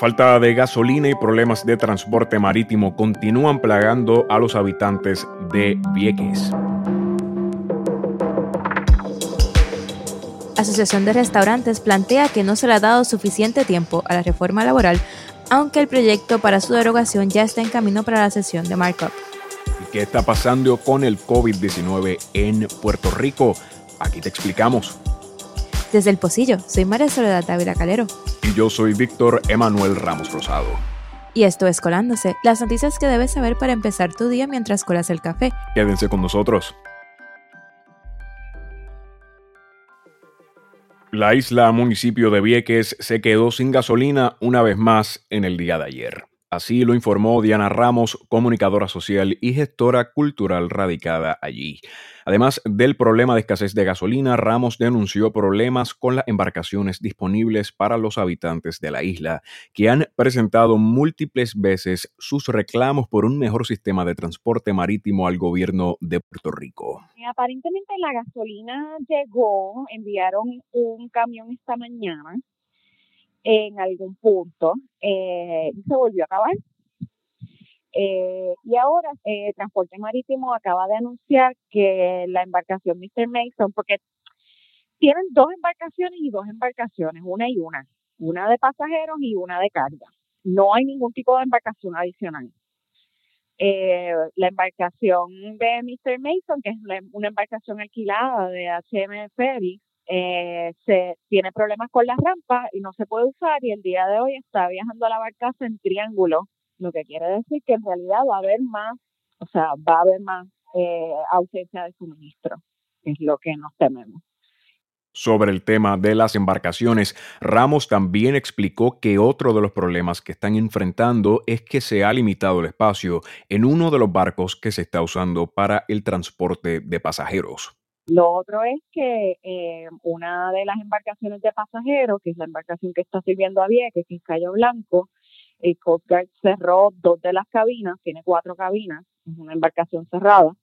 Falta de gasolina y problemas de transporte marítimo continúan plagando a los habitantes de Vieques. Asociación de Restaurantes plantea que no se le ha dado suficiente tiempo a la reforma laboral, aunque el proyecto para su derogación ya está en camino para la sesión de markup. ¿Qué está pasando con el COVID-19 en Puerto Rico? Aquí te explicamos. Desde el Pocillo, soy María Soledad Dávila Calero. Y yo soy Víctor Emanuel Ramos Rosado. Y esto es Colándose, las noticias que debes saber para empezar tu día mientras colas el café. Quédense con nosotros. La isla municipio de Vieques se quedó sin gasolina una vez más en el día de ayer. Así lo informó Diana Ramos, comunicadora social y gestora cultural radicada allí. Además del problema de escasez de gasolina, Ramos denunció problemas con las embarcaciones disponibles para los habitantes de la isla, que han presentado múltiples veces sus reclamos por un mejor sistema de transporte marítimo al gobierno de Puerto Rico. Aparentemente la gasolina llegó, enviaron un camión esta mañana en algún punto eh, se volvió a acabar. Eh, y ahora eh, Transporte Marítimo acaba de anunciar que la embarcación Mr. Mason, porque tienen dos embarcaciones y dos embarcaciones, una y una, una de pasajeros y una de carga. No hay ningún tipo de embarcación adicional. la embarcación de Mr. Mason, que es una embarcación alquilada de HM Ferry, eh, se tiene problemas con las rampas y no se puede usar y el día de hoy está viajando a la barcaza en triángulo, lo que quiere decir que en realidad va a haber más, o sea, va a haber más eh, ausencia de suministro, es lo que nos tememos. Sobre el tema de las embarcaciones, Ramos también explicó que otro de los problemas que están enfrentando es que se ha limitado el espacio en uno de los barcos que se está usando para el transporte de pasajeros. Lo otro es que eh, una de las embarcaciones de pasajeros, que es la embarcación que está sirviendo a Vieques, que es Cayo Blanco, el Coast Guard cerró dos de las cabinas, tiene cuatro cabinas, es una embarcación cerrada,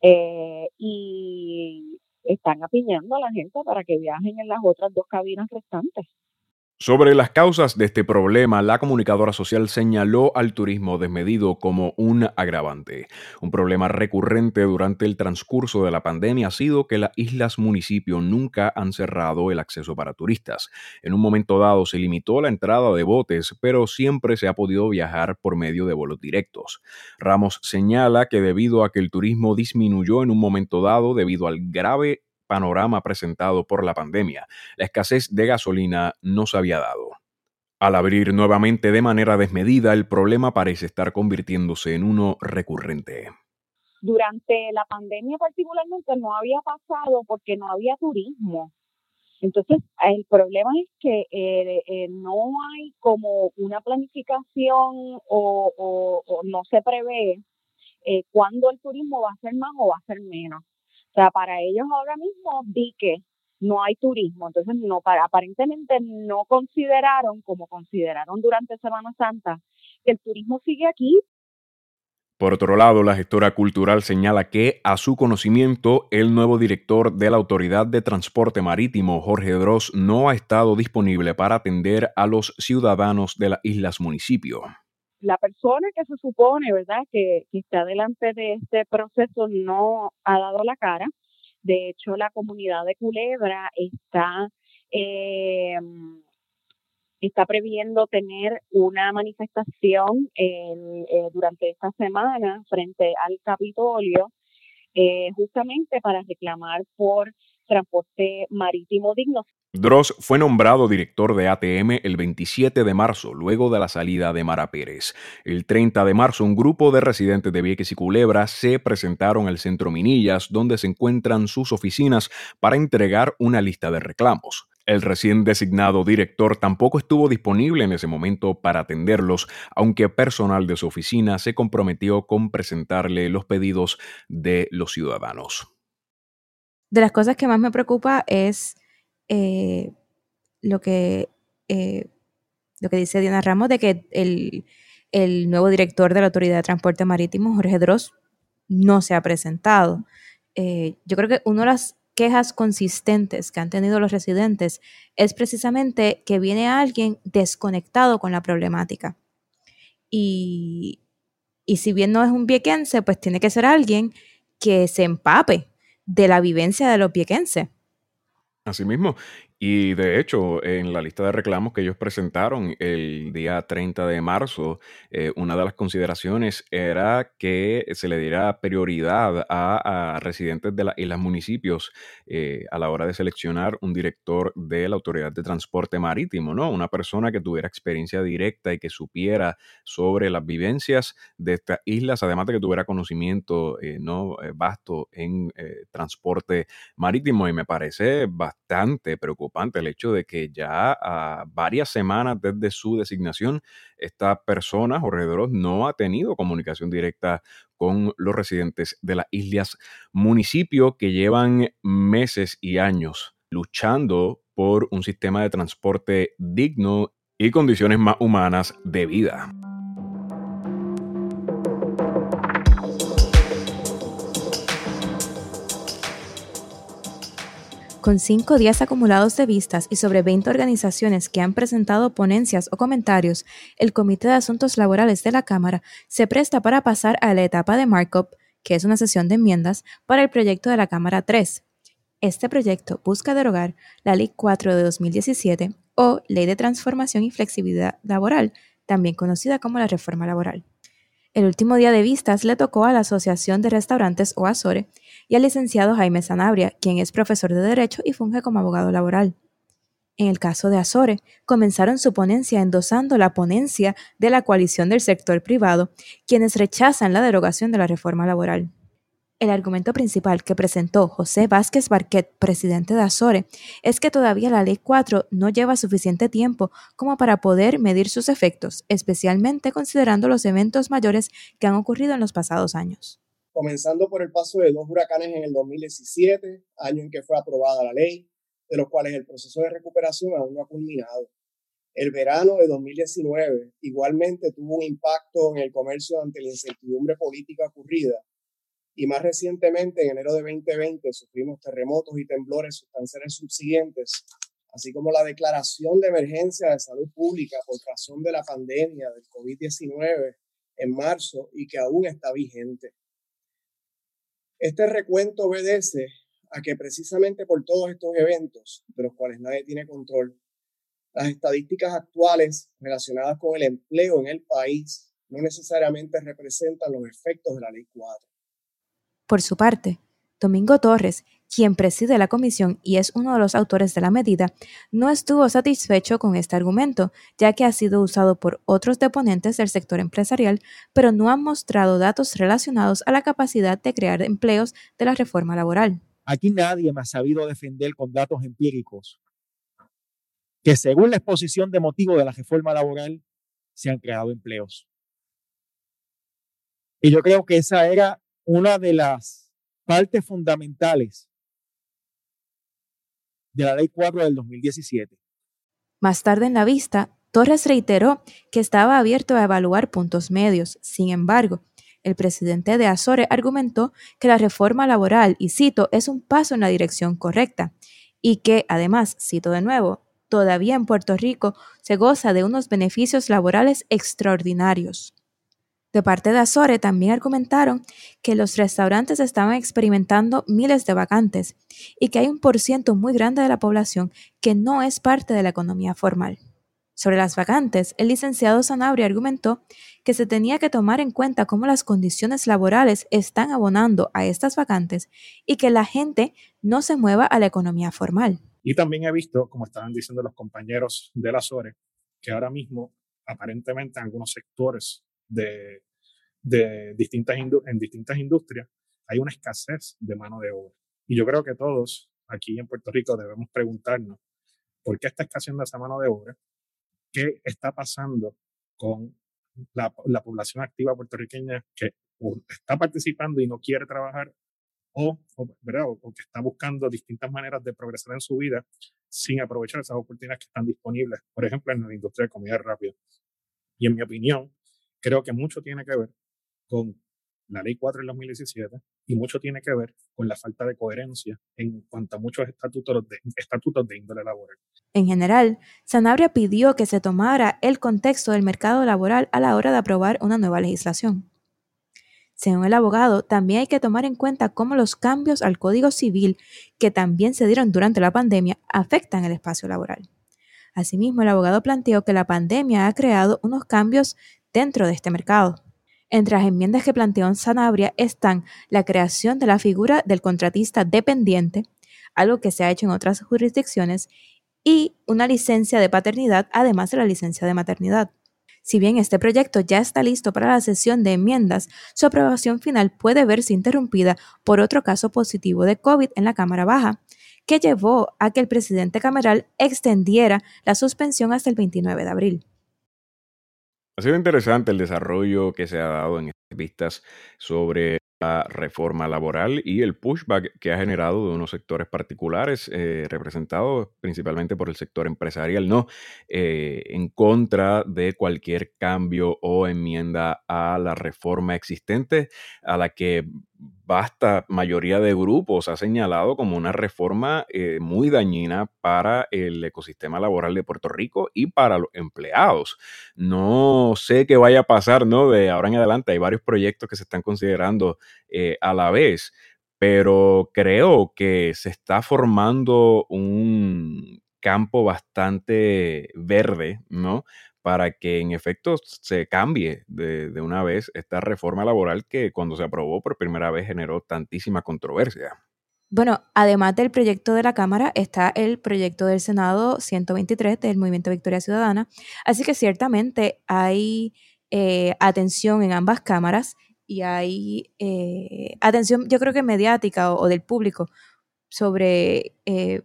eh, y están apiñando a la gente para que viajen en las otras dos cabinas restantes. Sobre las causas de este problema, la comunicadora social señaló al turismo desmedido como un agravante. Un problema recurrente durante el transcurso de la pandemia ha sido que las islas municipio nunca han cerrado el acceso para turistas. En un momento dado se limitó la entrada de botes, pero siempre se ha podido viajar por medio de vuelos directos. Ramos señala que debido a que el turismo disminuyó en un momento dado debido al grave panorama presentado por la pandemia. La escasez de gasolina no se había dado. Al abrir nuevamente de manera desmedida, el problema parece estar convirtiéndose en uno recurrente. Durante la pandemia particularmente no había pasado porque no había turismo. Entonces, el problema es que eh, eh, no hay como una planificación o, no se prevé eh, cuándo el turismo va a ser más o va a ser menos. O sea, para ellos ahora mismo vi que no hay turismo, entonces no para aparentemente no consideraron como consideraron durante Semana Santa que el turismo sigue aquí. Por otro lado, la gestora cultural señala que, a su conocimiento, el nuevo director de la Autoridad de Transporte Marítimo, Jorge Dross, no ha estado disponible para atender a los ciudadanos de las islas municipio la persona que se supone, ¿verdad?, que, está delante de este proceso no ha dado la cara. De hecho, la comunidad de Culebra está, eh, está previendo tener una manifestación eh, durante esta semana frente al Capitolio, eh, justamente para reclamar por transporte marítimo digno. Dross fue nombrado director de ATM el 27 de marzo, luego de la salida de Mara Pérez. El 30 de marzo, un grupo de residentes de Vieques y Culebra se presentaron al centro Minillas, donde se encuentran sus oficinas, para entregar una lista de reclamos. El recién designado director tampoco estuvo disponible en ese momento para atenderlos, aunque personal de su oficina se comprometió con presentarle los pedidos de los ciudadanos. De las cosas que más me preocupa es eh, lo, que, eh, lo que dice Diana Ramos de que el, nuevo director de la Autoridad de Transporte Marítimo, Jorge Dross, no se ha presentado. Eh, yo creo que uno de las quejas consistentes que han tenido los residentes es precisamente que viene alguien desconectado con la problemática. Y, y si bien no es un viequense, pues tiene que ser alguien que se empape de la vivencia de los viequenses. Asimismo, y de hecho, en la lista de reclamos que ellos presentaron el día 30 de marzo, eh, una de las consideraciones era que se le diera prioridad a, residentes de las islas municipios eh, a la hora de seleccionar un director de la Autoridad de Transporte Marítimo, ¿no? Una persona que tuviera experiencia directa y que supiera sobre las vivencias de estas islas, además de que tuviera conocimiento eh, no vasto en transporte marítimo. Y me parece bastante preocupante el hecho de que ya a varias semanas desde su designación, esta persona, Jorge no ha tenido comunicación directa con los residentes de las islas municipio que llevan meses y años luchando por un sistema de transporte digno y condiciones más humanas de vida. Con cinco días acumulados de vistas y sobre 20 organizaciones que han presentado ponencias o comentarios, el Comité de Asuntos Laborales de la Cámara se presta para pasar a la etapa de markup, que es una sesión de enmiendas, para el proyecto de la Cámara 3. Este proyecto busca derogar la Ley 4 de 2017 o Ley de Transformación y Flexibilidad Laboral, también conocida como la Reforma Laboral. El último día de vistas le tocó a la Asociación de Restaurantes o Azore y al licenciado Jaime Sanabria, quien es profesor de Derecho y funge como abogado laboral. En el caso de Azore, comenzaron su ponencia endosando la ponencia de la coalición del sector privado, quienes rechazan la derogación de la reforma laboral. El argumento principal que presentó José Vázquez Barquet, presidente de Azore, es que todavía la Ley 4 no lleva suficiente tiempo como para poder medir sus efectos, especialmente considerando los eventos mayores que han ocurrido en los pasados años. Comenzando por el paso de dos huracanes en el 2017, año en que fue aprobada la ley, de los cuales el proceso de recuperación aún no ha culminado. El verano de 2019 igualmente tuvo un impacto en el comercio ante la incertidumbre política ocurrida y más recientemente, en enero de 2020, sufrimos terremotos y temblores sustanciales subsiguientes, así como la declaración de emergencia de salud pública por razón de la pandemia del COVID-19 en marzo y que aún está vigente. Este recuento obedece a que precisamente por todos estos eventos, de los cuales nadie tiene control, las estadísticas actuales relacionadas con el empleo en el país no necesariamente representan los efectos de la Ley 4. Por su parte, Domingo Torres, quien preside la comisión y es uno de los autores de la medida, no estuvo satisfecho con este argumento, ya que ha sido usado por otros deponentes del sector empresarial, pero no han mostrado datos relacionados a la capacidad de crear empleos de la reforma laboral. Aquí nadie me ha sabido defender con datos empíricos que según la exposición de motivo de la reforma laboral se han creado empleos. Y yo creo que esa era una de las partes fundamentales de la Ley 4 del 2017. Más tarde en la vista, Torres reiteró que estaba abierto a evaluar puntos medios. Sin embargo, el presidente de Azore argumentó que la reforma laboral, y cito, es un paso en la dirección correcta y que, además, cito de nuevo, todavía en Puerto Rico se goza de unos beneficios laborales extraordinarios. De parte de Azore también argumentaron que los restaurantes estaban experimentando miles de vacantes y que hay un porciento muy grande de la población que no es parte de la economía formal. Sobre las vacantes, el licenciado Sanabria argumentó que se tenía que tomar en cuenta cómo las condiciones laborales están abonando a estas vacantes y que la gente no se mueva a la economía formal. Y también he visto, como estaban diciendo los compañeros de la que ahora mismo aparentemente en algunos sectores de, de distintas en distintas industrias hay una escasez de mano de obra. Y yo creo que todos aquí en Puerto Rico debemos preguntarnos por qué está escaseando esa mano de obra, qué está pasando con la, la población activa puertorriqueña que está participando y no quiere trabajar o, o, que está buscando distintas maneras de progresar en su vida sin aprovechar esas oportunidades que están disponibles, por ejemplo, en la industria de comida rápida. Y en mi opinión, creo que mucho tiene que ver con la Ley 4 del 2017 y mucho tiene que ver con la falta de coherencia en cuanto a muchos estatutos de, estatutos de índole laboral. En general, Sanabria pidió que se tomara el contexto del mercado laboral a la hora de aprobar una nueva legislación. Según el abogado, también hay que tomar en cuenta cómo los cambios al Código Civil, que también se dieron durante la pandemia, afectan el espacio laboral. Asimismo, el abogado planteó que la pandemia ha creado unos cambios dentro de este mercado. Entre las enmiendas que planteó Sanabria están la creación de la figura del contratista dependiente, algo que se ha hecho en otras jurisdicciones, y una licencia de paternidad, además de la licencia de maternidad. Si bien este proyecto ya está listo para la sesión de enmiendas, su aprobación final puede verse interrumpida por otro caso positivo de COVID en la Cámara Baja, que llevó a que el presidente cameral extendiera la suspensión hasta el 29 de abril. Ha sido interesante el desarrollo que se ha dado en estas vistas sobre la reforma laboral y el pushback que ha generado de unos sectores particulares, eh, representados principalmente por el sector empresarial, ¿no? Eh, en contra de cualquier cambio o enmienda a la reforma existente, a la que vasta mayoría de grupos ha señalado como una reforma eh, muy dañina para el ecosistema laboral de Puerto Rico y para los empleados. No sé qué vaya a pasar, ¿no? De ahora en adelante hay varios proyectos que se están considerando eh, a la vez, pero creo que se está formando un campo bastante verde, ¿no? Para que en efecto se cambie de, una vez esta reforma laboral que cuando se aprobó por primera vez generó tantísima controversia. Bueno, además del proyecto de la Cámara está el proyecto del Senado 123 del Movimiento Victoria Ciudadana, así que ciertamente hay eh, atención en ambas cámaras y hay eh, atención, yo creo que mediática o, del público sobre eh,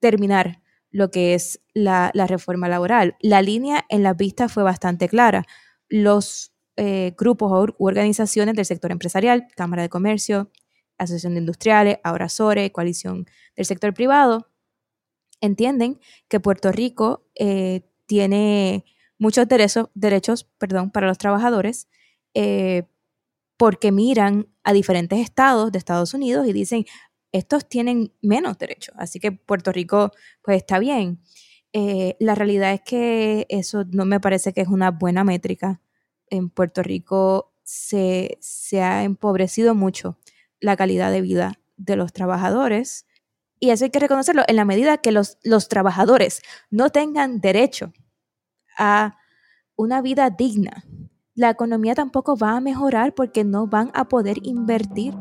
terminar lo que es la, reforma laboral. La línea en la vista fue bastante clara. Los eh, grupos u organizaciones del sector empresarial, Cámara de Comercio, Asociación de Industriales, ahora SORE, Coalición del Sector Privado, entienden que Puerto Rico eh, tiene muchos derechos, derechos perdón, para los trabajadores eh, porque miran a diferentes estados de Estados Unidos y dicen, estos tienen menos derechos, así que Puerto Rico pues está bien. Eh, la realidad es que eso no me parece que es una buena métrica. En Puerto Rico se, ha empobrecido mucho la calidad de vida de los trabajadores y eso hay que reconocerlo en la medida que los, los trabajadores no tengan derecho a una vida digna. La economía tampoco va a mejorar porque no van a poder invertir.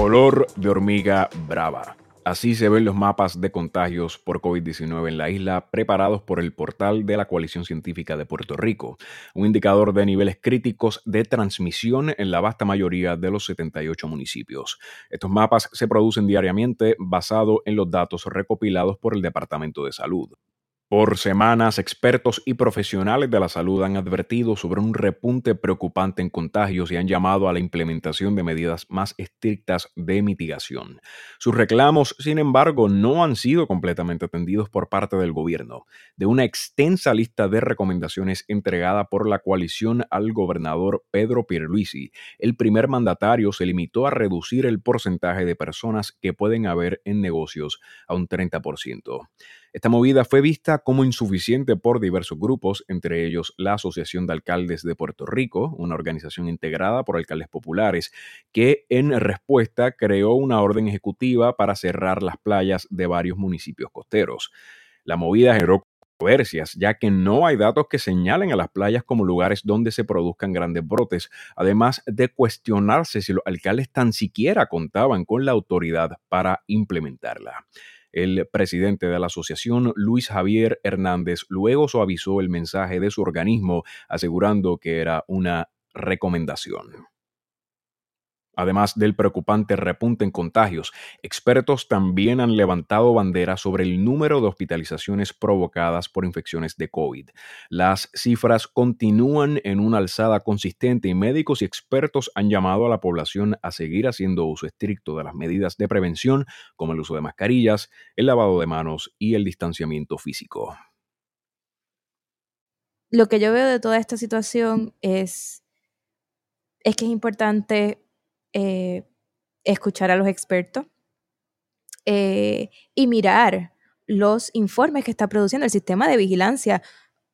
Color de hormiga brava. Así se ven los mapas de contagios por COVID-19 en la isla preparados por el portal de la Coalición Científica de Puerto Rico, un indicador de niveles críticos de transmisión en la vasta mayoría de los 78 municipios. Estos mapas se producen diariamente basado en los datos recopilados por el Departamento de Salud. Por semanas, expertos y profesionales de la salud han advertido sobre un repunte preocupante en contagios y han llamado a la implementación de medidas más estrictas de mitigación. Sus reclamos, sin embargo, no han sido completamente atendidos por parte del gobierno. De una extensa lista de recomendaciones entregada por la coalición al gobernador Pedro Pierluisi, el primer mandatario se limitó a reducir el porcentaje de personas que pueden haber en negocios a un 30%. Esta movida fue vista como insuficiente por diversos grupos, entre ellos la Asociación de Alcaldes de Puerto Rico, una organización integrada por alcaldes populares, que en respuesta creó una orden ejecutiva para cerrar las playas de varios municipios costeros. La movida generó controversias, ya que no hay datos que señalen a las playas como lugares donde se produzcan grandes brotes, además de cuestionarse si los alcaldes tan siquiera contaban con la autoridad para implementarla. El presidente de la asociación, Luis Javier Hernández, luego suavizó el mensaje de su organismo, asegurando que era una recomendación. Además del preocupante repunte en contagios, expertos también han levantado banderas sobre el número de hospitalizaciones provocadas por infecciones de COVID. Las cifras continúan en una alzada consistente y médicos y expertos han llamado a la población a seguir haciendo uso estricto de las medidas de prevención como el uso de mascarillas, el lavado de manos y el distanciamiento físico. lo que yo veo de toda esta situación es, es que es importante eh, escuchar a los expertos eh, y mirar los informes que está produciendo el sistema de vigilancia.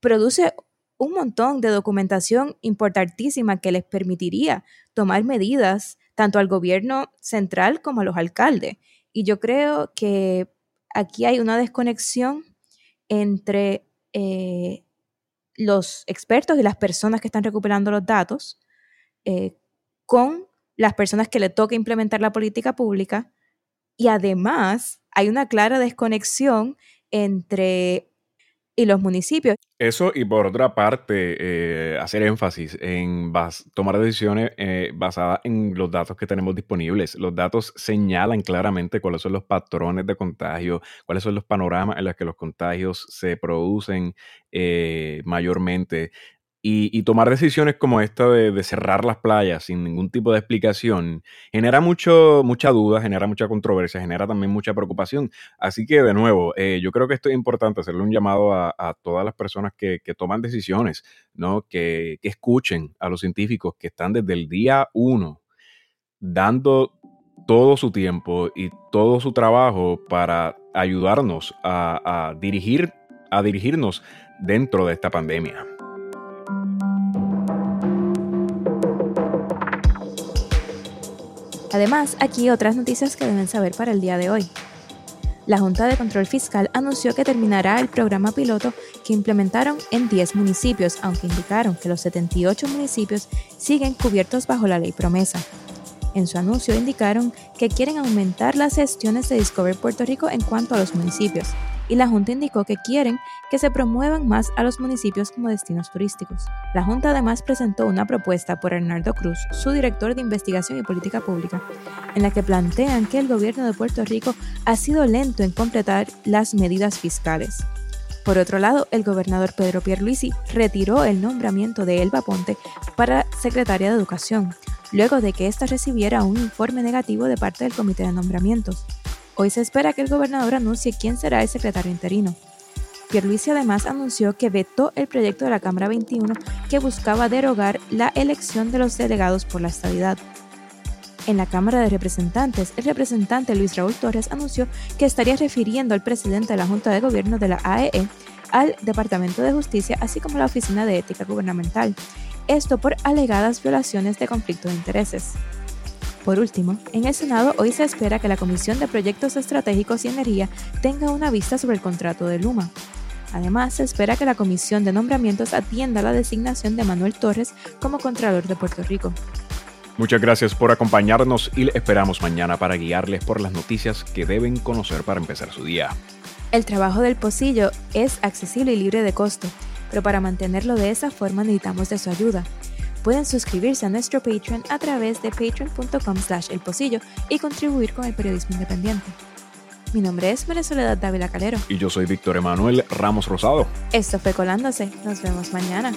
Produce un montón de documentación importantísima que les permitiría tomar medidas tanto al gobierno central como a los alcaldes. Y yo creo que aquí hay una desconexión entre eh, los expertos y las personas que están recuperando los datos con las personas que le toca implementar la política pública y además hay una clara desconexión entre y los municipios. Eso y por otra parte, eh, hacer énfasis en tomar decisiones eh, basadas en los datos que tenemos disponibles. Los datos señalan claramente cuáles son los patrones de contagio, cuáles son los panoramas en los que los contagios se producen eh, mayormente. Y, tomar decisiones como esta de, cerrar las playas sin ningún tipo de explicación genera mucho, mucha duda, genera mucha controversia, genera también mucha preocupación. Así que, de nuevo, eh, yo creo que esto es importante, hacerle un llamado a, todas las personas que, toman decisiones, ¿no? Que, escuchen a los científicos que están desde el día uno dando todo su tiempo y todo su trabajo para ayudarnos a, dirigir, a dirigirnos dentro de esta pandemia. Además, aquí otras noticias que deben saber para el día de hoy. La Junta de Control Fiscal anunció que terminará el programa piloto que implementaron en 10 municipios, aunque indicaron que los 78 municipios siguen cubiertos bajo la ley promesa. En su anuncio indicaron que quieren aumentar las gestiones de Discover Puerto Rico en cuanto a los municipios, y la Junta indicó que quieren que se promuevan más a los municipios como destinos turísticos. La Junta además presentó una propuesta por Hernando Cruz, su director de investigación y política pública, en la que plantean que el gobierno de Puerto Rico ha sido lento en completar las medidas fiscales. Por otro lado, el gobernador Pedro Pierluisi retiró el nombramiento de Elba Ponte para secretaria de Educación, luego de que ésta recibiera un informe negativo de parte del Comité de Nombramientos. Hoy se espera que el gobernador anuncie quién será el secretario interino. Pierluisi además anunció que vetó el proyecto de la Cámara 21 que buscaba derogar la elección de los delegados por la estabilidad. En la Cámara de Representantes, el representante Luis Raúl Torres anunció que estaría refiriendo al presidente de la Junta de Gobierno de la AEE e al Departamento de Justicia, así como a la Oficina de Ética Gubernamental. Esto por alegadas violaciones de conflicto de intereses. Por último, en el Senado hoy se espera que la Comisión de Proyectos Estratégicos y Energía tenga una vista sobre el contrato de Luma. Además, se espera que la Comisión de Nombramientos atienda la designación de Manuel Torres como Contralor de Puerto Rico. Muchas gracias por acompañarnos y le esperamos mañana para guiarles por las noticias que deben conocer para empezar su día. El trabajo del pocillo es accesible y libre de costo, pero para mantenerlo de esa forma necesitamos de su ayuda pueden suscribirse a nuestro Patreon a través de patreon.com slash elpocillo y contribuir con el periodismo independiente. Mi nombre es María Soledad Dávila Calero. Y yo soy Víctor Emanuel Ramos Rosado. Esto fue Colándose. Nos vemos mañana.